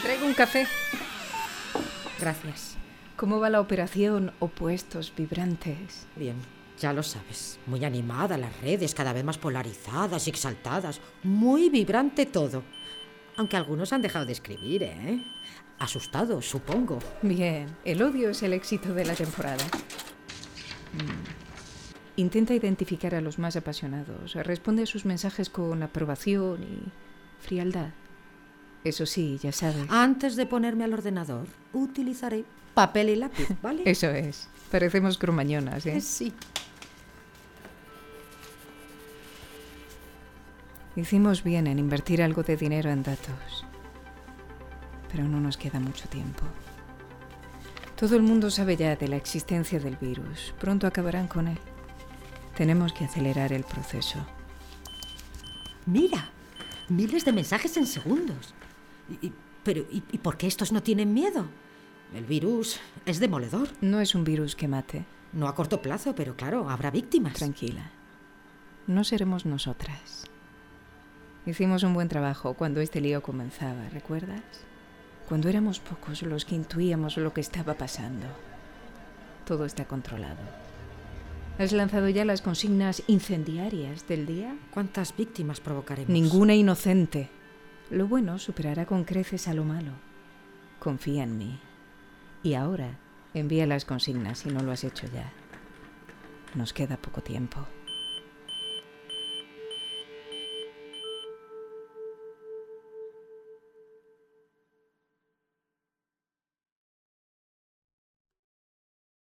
traigo un café. Gracias. ¿Cómo va la operación Opuestos Vibrantes? Bien, ya lo sabes. Muy animada las redes, cada vez más polarizadas y exaltadas. Muy vibrante todo. Aunque algunos han dejado de escribir, ¿eh? Asustados, supongo. Bien, el odio es el éxito de la temporada. Mm. Intenta identificar a los más apasionados. Responde a sus mensajes con aprobación y frialdad. Eso sí, ya sabes. Antes de ponerme al ordenador, utilizaré papel y lápiz, ¿vale? Eso es. Parecemos cromañonas, ¿eh? Sí. Hicimos bien en invertir algo de dinero en datos. Pero no nos queda mucho tiempo. Todo el mundo sabe ya de la existencia del virus. Pronto acabarán con él. Tenemos que acelerar el proceso. Mira, miles de mensajes en segundos. Y, pero, ¿y, ¿y por qué estos no tienen miedo? El virus es demoledor. No es un virus que mate. No a corto plazo, pero claro, habrá víctimas. Tranquila. No seremos nosotras. Hicimos un buen trabajo cuando este lío comenzaba, ¿recuerdas? Cuando éramos pocos los que intuíamos lo que estaba pasando. Todo está controlado. ¿Has lanzado ya las consignas incendiarias del día? ¿Cuántas víctimas provocaremos? Ninguna inocente. Lo bueno superará con creces a lo malo. Confía en mí. Y ahora, envía las consignas si no lo has hecho ya. Nos queda poco tiempo.